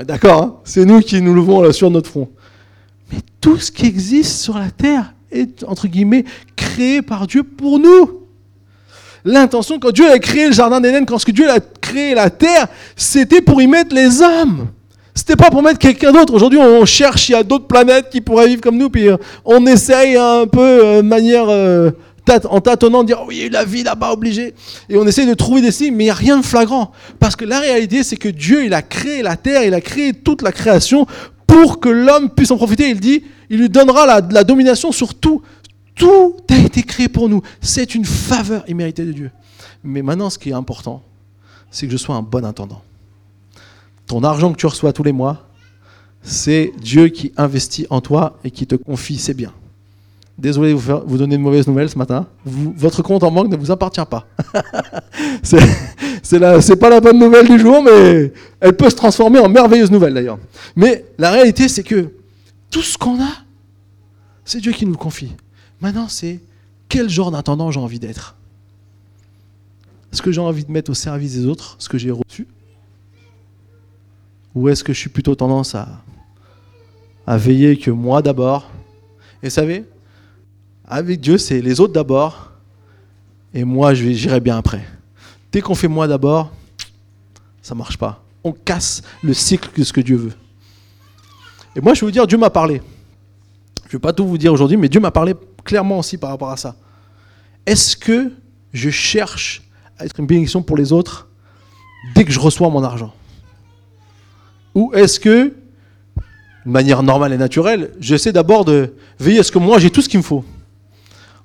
[SPEAKER 1] D'accord, hein? C'est nous qui nous levons sur notre front. Mais tout ce qui existe sur la terre est, entre guillemets, créé par Dieu pour nous. L'intention, quand Dieu a créé le jardin d'Éden, quand Dieu a créé la terre, c'était pour y mettre les hommes. C'était pas pour mettre quelqu'un d'autre. Aujourd'hui, on cherche, il y a d'autres planètes qui pourraient vivre comme nous, puis euh, on essaye un peu euh, de manière euh, en tâtonnant de dire oui, la vie là-bas obligé. Et on essaye de trouver des signes, mais il n'y a rien de flagrant. Parce que la réalité, c'est que Dieu, il a créé la terre, il a créé toute la création pour que l'homme puisse en profiter. Il dit, il lui donnera la, domination sur tout. Tout a été créé pour nous. C'est une faveur imméritée de Dieu. Mais maintenant, ce qui est important, c'est que je sois un bon intendant. Ton argent que tu reçois tous les mois, c'est Dieu qui investit en toi et qui te confie ses biens. Désolé de vous, vous donner de mauvaises nouvelles ce matin. votre compte en banque ne vous appartient pas. c'est pas la bonne nouvelle du jour, mais elle peut se transformer en merveilleuse nouvelle d'ailleurs. Mais la réalité, c'est que tout ce qu'on a, c'est Dieu qui nous le confie. Maintenant, c'est quel genre d'intendant j'ai envie d'être? Est-ce que j'ai envie de mettre au service des autres ce que j'ai reçu? Ou est-ce que je suis plutôt tendance à, veiller que moi d'abord? Et savez, avec Dieu, c'est les autres d'abord, et moi, j'irai bien après. Dès qu'on fait moi d'abord, ça marche pas. On casse le cycle de ce que Dieu veut. Et moi, je vais vous dire, Dieu m'a parlé. Je ne vais pas tout vous dire aujourd'hui, mais Dieu m'a parlé clairement aussi par rapport à ça. Est-ce que je cherche à être une bénédiction pour les autres dès que je reçois mon argent? Ou est-ce que, de manière normale et naturelle, j'essaie d'abord de veiller à ce que moi j'ai tout ce qu'il me faut?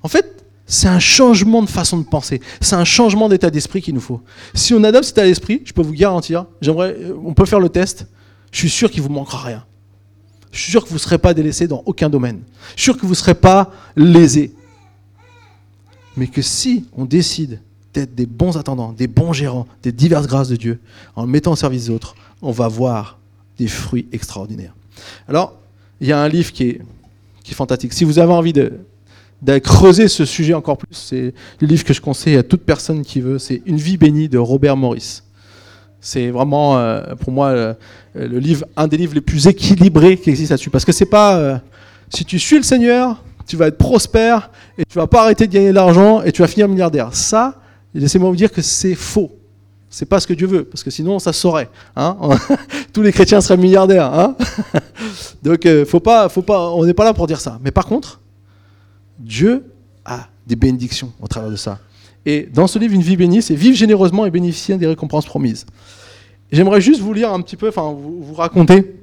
[SPEAKER 1] En fait, c'est un changement de façon de penser. C'est un changement d'état d'esprit qu'il nous faut. Si on adopte cet état d'esprit, je peux vous garantir, j'aimerais, euh, on peut faire le test, je suis sûr qu'il vous manquera rien. Je suis sûr que vous ne serez pas délaissé dans aucun domaine. Je suis sûr que vous ne serez pas lésé. Mais que si on décide d'être des bons attendants, des bons gérants, des diverses grâces de Dieu, en le mettant au service des autres, on va voir des fruits extraordinaires. Alors, il y a un livre qui est qui est fantastique. Si vous avez envie de, de creuser ce sujet encore plus, c'est le livre que je conseille à toute personne qui veut. C'est Une vie bénie de Robert Morris. C'est vraiment, euh, pour moi, euh, le livre, un des livres les plus équilibrés qui existent là-dessus. Parce que c'est pas, euh, si tu suis le Seigneur, tu vas être prospère et tu vas pas arrêter de gagner de l'argent et tu vas finir milliardaire. Ça, laissez-moi vous dire que c'est faux. C'est pas ce que Dieu veut, parce que sinon ça saurait. Hein Tous les chrétiens seraient milliardaires. Hein Donc, faut pas, faut pas, on n'est pas là pour dire ça. Mais par contre, Dieu a des bénédictions au travers de ça. Et dans ce livre, Une vie bénie, c'est vivre généreusement et bénéficier des récompenses promises. J'aimerais juste vous lire un petit peu, enfin vous, raconter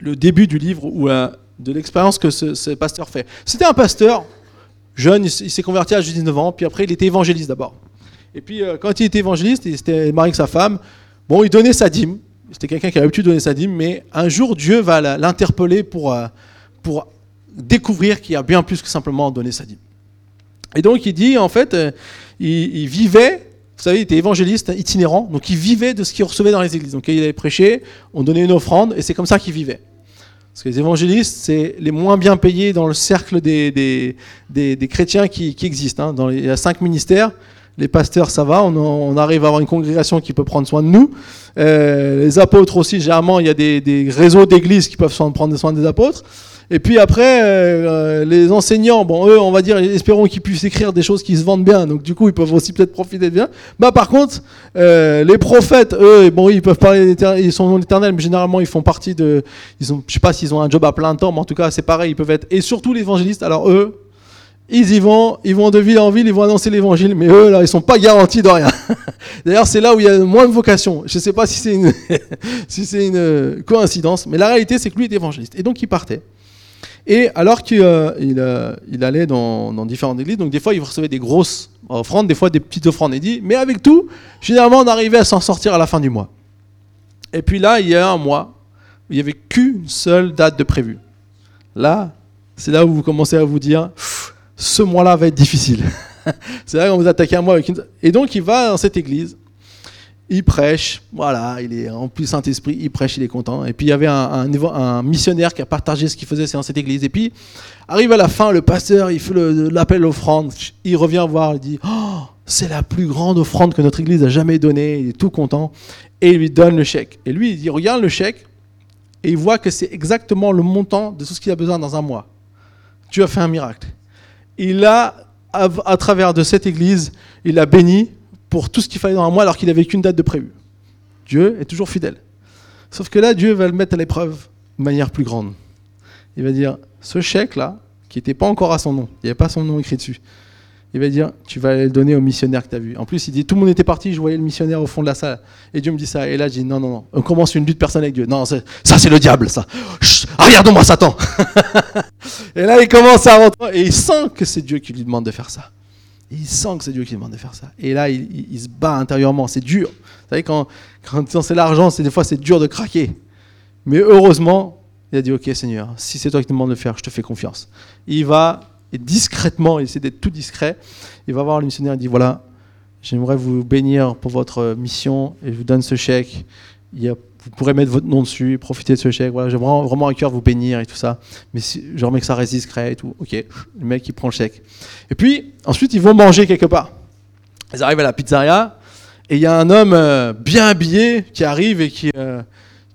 [SPEAKER 1] le début du livre ou euh, de l'expérience que ce, pasteur fait. C'était un pasteur jeune, il, s'est converti à 19 ans, puis après il était évangéliste d'abord. Et puis euh, quand il était évangéliste, il était marié avec sa femme, bon, il donnait sa dîme. C'était quelqu'un qui avait l'habitude de donner sa dîme, mais un jour Dieu va l'interpeller pour, euh, pour découvrir qu'il y a bien plus que simplement donner sa dîme. Et donc il dit, en fait, euh, il, vivait, vous savez, il était évangéliste itinérant, donc il vivait de ce qu'il recevait dans les églises. Donc il avait prêché, on donnait une offrande, et c'est comme ça qu'il vivait. Parce que les évangélistes, c'est les moins bien payés dans le cercle des, des, chrétiens qui, existent. Hein. Dans il y a cinq ministères. Les pasteurs, ça va, on, arrive à avoir une congrégation qui peut prendre soin de nous. Euh, les apôtres aussi, généralement, il y a des, réseaux d'églises qui peuvent prendre soin des apôtres. Et puis après, euh, les enseignants, bon, eux, on va dire, espérons qu'ils puissent écrire des choses qui se vendent bien, donc du coup, ils peuvent aussi peut-être profiter bien. Bah, par contre, euh, les prophètes, eux, bon, ils peuvent parler, ils sont dans l'éternel, mais généralement, ils font partie de, ils ont, je sais pas s'ils ont un job à plein temps, mais en tout cas, c'est pareil, ils peuvent être, et surtout les évangélistes, alors eux, ils y vont, ils vont de ville en ville, ils vont annoncer l'évangile, mais eux, là, ils sont pas garantis de rien. D'ailleurs, c'est là où il y a moins de vocation. Je sais pas si c'est une, si c'est une coïncidence, mais la réalité, c'est que lui est évangéliste. Et donc, il partait. Et alors qu'il euh, euh, allait dans, différentes églises, donc des fois il recevait des grosses offrandes, des fois des petites offrandes. Il dit, mais avec tout, généralement on arrivait à s'en sortir à la fin du mois. Et puis là, il y a un mois il n'y avait qu'une seule date de prévue. Là, c'est là où vous commencez à vous dire, ce mois-là va être difficile. c'est là qu'on vous attaquez un mois avec une... Et donc il va dans cette église, il prêche, voilà, il est en plus Saint-Esprit, il prêche, il est content. Et puis il y avait un, missionnaire qui a partagé ce qu'il faisait dans cette église. Et puis arrive à la fin, le pasteur, il fait l'appel offrande, il revient voir, il dit oh, c'est la plus grande offrande que notre église a jamais donnée, il est tout content. Et il lui donne le chèque. Et lui, il dit regarde le chèque, et il voit que c'est exactement le montant de tout ce qu'il a besoin dans un mois. Tu as fait un miracle. Il a, à travers de cette église, il a béni pour tout ce qu'il fallait dans un mois alors qu'il n'avait qu'une date de prévu. Dieu est toujours fidèle. Sauf que là, Dieu va le mettre à l'épreuve de manière plus grande. Il va dire, ce chèque-là, qui n'était pas encore à son nom, il n'y avait pas son nom écrit dessus, il va dire, tu vas le donner au missionnaire que tu as vu. En plus, il dit, tout le monde était parti, je voyais le missionnaire au fond de la salle. Et Dieu me dit ça. Et là, je dis, non, non, non, on commence une lutte personnelle avec Dieu. Non, ça, c'est le diable, ça. Regarde-moi, Satan. et là, il commence à rentrer. Et il sent que c'est Dieu qui lui demande de faire ça il sent que c'est Dieu qui demande de faire ça. Et là, il, se bat intérieurement. C'est dur. Vous savez, quand, quand c'est l'argent, c'est des fois c'est dur de craquer. Mais heureusement, il a dit Ok, Seigneur, si c'est toi qui te demandes de faire, je te fais confiance. Il va, discrètement, il essaie d'être tout discret. Il va voir le missionnaire et dit Voilà, j'aimerais vous bénir pour votre mission et je vous donne ce chèque. Il y a vous pourrez mettre votre nom dessus, profiter de ce chèque. Voilà, j'ai vraiment, vraiment à cœur vous bénir et tout ça. Mais si, je remets que ça reste discret et tout. Ok, le mec il prend le chèque. Et puis ensuite ils vont manger quelque part. Ils arrivent à la pizzeria et il y a un homme euh, bien habillé qui arrive et qui, euh,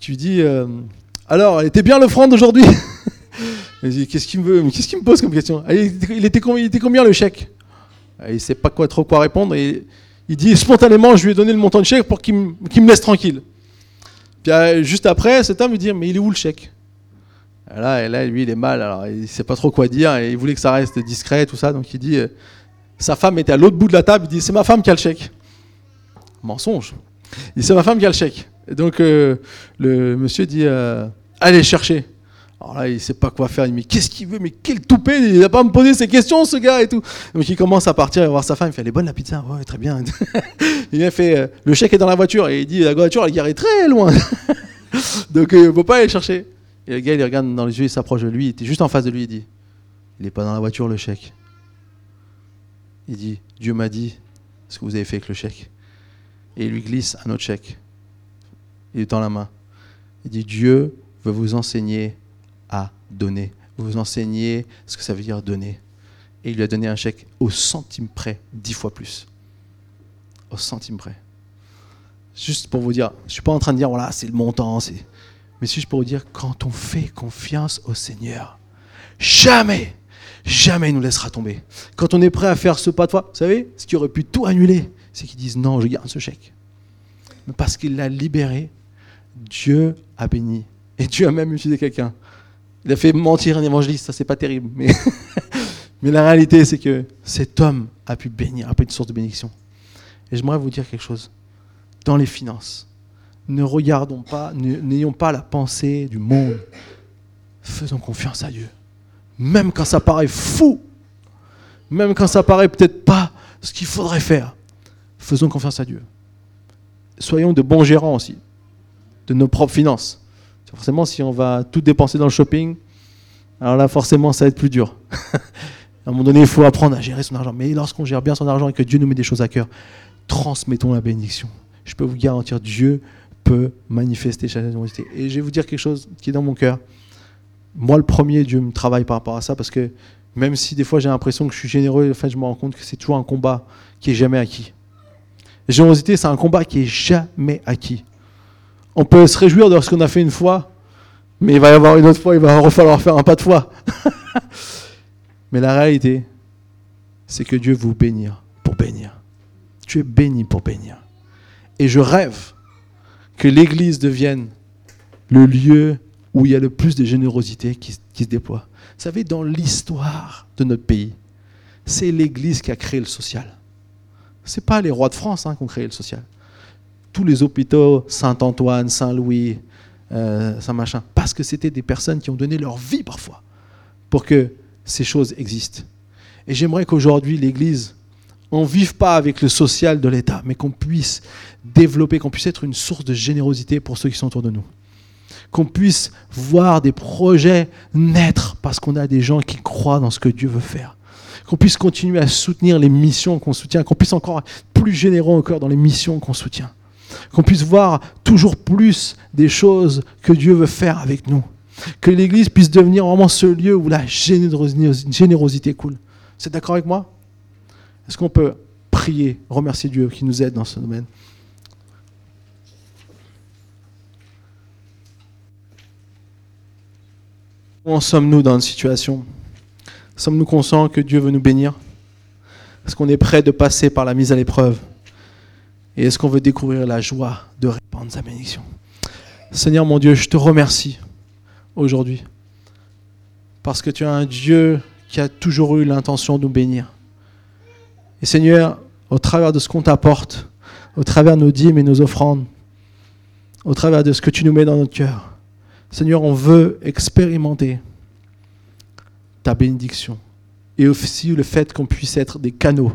[SPEAKER 1] lui dit euh, alors, elle était bien l'offrande aujourd'hui Qu'est-ce qu'il me, qu'est-ce qu'il me pose comme question? Ah, il était, combien le chèque? Ah, Il sait pas trop quoi répondre et il dit spontanément je lui ai donné le montant de chèque pour qu'il me laisse tranquille. Puis euh, juste après, cet homme lui dit Mais il est où le chèque? Et là, et là, lui, il est mal, alors il sait pas trop quoi dire, et il voulait que ça reste discret, tout ça, donc il dit euh, Sa femme était à l'autre bout de la table, il dit C'est ma femme qui a le chèque. Mensonge. Il dit C'est ma femme qui a le chèque. Et donc euh, le monsieur dit Allez chercher. Alors là, il sait pas quoi faire. Il dit Mais qu'est-ce qu'il veut? Mais quel toupet? Il va pas me poser ces questions, ce gars et tout. Donc il commence à partir et voir sa femme. Il fait Elle est bonne la pizza? Ouais, très bien. il a fait euh, Le chèque est dans la voiture. Et il dit La voiture, elle est très loin. Donc il ne peut pas aller chercher. Et le gars, il regarde dans les yeux, il s'approche de lui. Il était juste en face de lui. Il dit Il n'est pas dans la voiture, le chèque. Il dit Dieu m'a dit ce que vous avez fait avec le chèque. Et il lui glisse un autre chèque. Il est dans la main. Il dit Dieu veut vous enseigner à donner vous vous enseignez ce que ça veut dire donner. Et il lui a donné un chèque au centime près, dix fois plus. Au centime près. Juste pour vous dire, je ne suis pas en train de dire, voilà, c'est le montant, mais juste pour vous dire, quand on fait confiance au Seigneur, jamais, jamais il nous laissera tomber. Quand on est prêt à faire ce pas de foi, vous savez, ce qui aurait pu tout annuler, c'est qu'ils disent, non, je garde ce chèque. Mais parce qu'il l'a libéré, Dieu a béni. Et Dieu a même utilisé quelqu'un. Il a fait mentir un évangéliste, ça c'est pas terrible. Mais, la réalité, c'est que cet homme a pu bénir, a pu une source de bénédiction. Et j'aimerais vous dire quelque chose dans les finances. Ne regardons pas, n'ayons pas la pensée du monde. Faisons confiance à Dieu. Même quand ça paraît fou, même quand ça paraît peut-être pas ce qu'il faudrait faire, faisons confiance à Dieu. Soyons de bons gérants aussi de nos propres finances. Forcément, si on va tout dépenser dans le shopping, alors là, forcément, ça va être plus dur. à un moment donné, il faut apprendre à gérer son argent. Mais lorsqu'on gère bien son argent et que Dieu nous met des choses à cœur, transmettons la bénédiction je peux vous garantir, Dieu peut manifester sa générosité. Et je vais vous dire quelque chose qui est dans mon cœur. Moi, le premier, Dieu me travaille par rapport à ça, parce que même si des fois j'ai l'impression que je suis généreux, en fait, je me rends compte que c'est toujours un combat qui est jamais acquis. La générosité, c'est un combat qui est jamais acquis. On peut se réjouir de ce qu'on a fait une fois, mais il va y avoir une autre fois, il va falloir faire un pas de foi. mais la réalité, c'est que Dieu vous bénira pour bénir. Tu es béni pour bénir. Et je rêve que l'Église devienne le lieu où il y a le plus de générosité qui, se déploie. Vous savez, dans l'histoire de notre pays, c'est l'Église qui a créé le social. Ce n'est pas les rois de France hein, qui ont créé le social. Tous les hôpitaux, Saint-Antoine, Saint-Louis, euh, Saint-Machin, parce que c'était des personnes qui ont donné leur vie parfois pour que ces choses existent. Et j'aimerais qu'aujourd'hui, l'Église on ne vive pas avec le social de l'État, mais qu'on puisse développer, qu'on puisse être une source de générosité pour ceux qui sont autour de nous. Qu'on puisse voir des projets naître parce qu'on a des gens qui croient dans ce que Dieu veut faire. Qu'on puisse continuer à soutenir les missions qu'on soutient, qu'on puisse encore être plus généreux encore dans les missions qu'on soutient. Qu'on puisse voir toujours plus des choses que Dieu veut faire avec nous. Que l'Église puisse devenir vraiment ce lieu où la générosité coule. C'est d'accord avec moi? Est-ce qu'on peut prier, remercier Dieu qui nous aide dans ce domaine? Où en sommes-nous dans une situation? Sommes-nous conscients que Dieu veut nous bénir? Est-ce qu'on est prêt de passer par la mise à l'épreuve? Et est-ce qu'on veut découvrir la joie de répandre sa bénédiction? Seigneur mon Dieu, je te remercie aujourd'hui parce que tu es un Dieu qui a toujours eu l'intention de nous bénir. Et Seigneur, au travers de ce qu'on t'apporte, au travers de nos dîmes et nos offrandes, au travers de ce que tu nous mets dans notre cœur, Seigneur, on veut expérimenter ta bénédiction et aussi le fait qu'on puisse être des canaux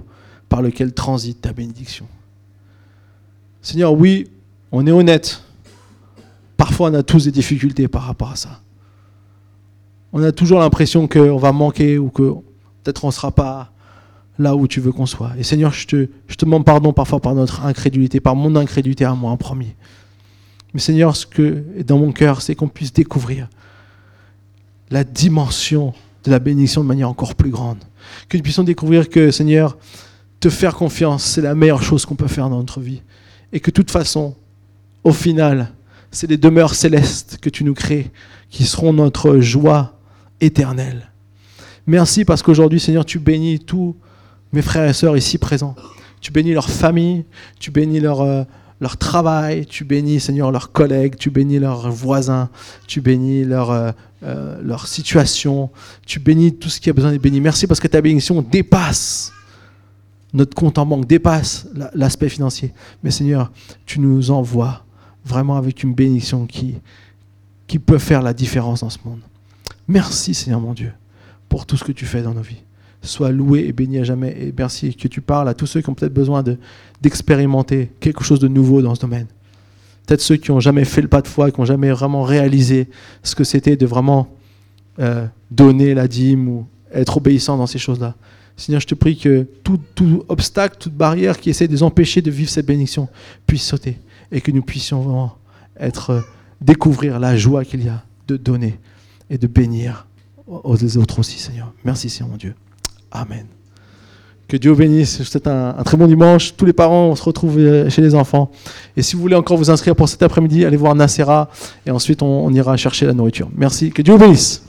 [SPEAKER 1] par lesquels transite ta bénédiction. Seigneur, oui, on est honnête. Parfois, on a tous des difficultés par rapport à ça. On a toujours l'impression qu'on va manquer ou que peut-être on ne sera pas là où tu veux qu'on soit. Et Seigneur, je te, demande pardon parfois par notre incrédulité, par mon incrédulité à moi en premier. Mais Seigneur, ce que est dans mon cœur, c'est qu'on puisse découvrir la dimension de la bénédiction de manière encore plus grande. Que nous puissions découvrir que, Seigneur, te faire confiance, c'est la meilleure chose qu'on peut faire dans notre vie. Et que de toute façon, au final, c'est les demeures célestes que tu nous crées qui seront notre joie éternelle. Merci parce qu'aujourd'hui, Seigneur, tu bénis tout mes frères et sœurs ici présents. Tu bénis leur famille, tu bénis leur, euh, leur travail, tu bénis, Seigneur, leurs collègues, tu bénis leurs voisins, tu bénis leur, euh, euh, leur situation, tu bénis tout ce qui a besoin d'être béni. Merci parce que ta bénédiction dépasse notre compte en banque, dépasse l'aspect financier. Mais Seigneur, tu nous envoies vraiment avec une bénédiction qui, peut faire la différence dans ce monde. Merci, Seigneur mon Dieu, pour tout ce que tu fais dans nos vies soit loué et béni à jamais. Et merci que tu parles à tous ceux qui ont peut-être besoin d'expérimenter quelque chose de nouveau dans ce domaine. Peut-être ceux qui n'ont jamais fait le pas de foi, qui n'ont jamais vraiment réalisé ce que c'était de vraiment euh, donner la dîme ou être obéissant dans ces choses-là. Seigneur, je te prie que tout, obstacle, toute barrière qui essaie de nous empêcher de vivre cette bénédiction puisse sauter et que nous puissions vraiment être, euh, découvrir la joie qu'il y a de donner et de bénir aux autres aussi, Seigneur. Merci, Seigneur mon Dieu. Amen. Que Dieu bénisse. C'est un, un, très bon dimanche. Tous les parents, on se retrouve euh, chez les enfants. Et si vous voulez encore vous inscrire pour cet après-midi, allez voir Nacera et ensuite on, on ira chercher la nourriture. Merci. Que Dieu vous bénisse.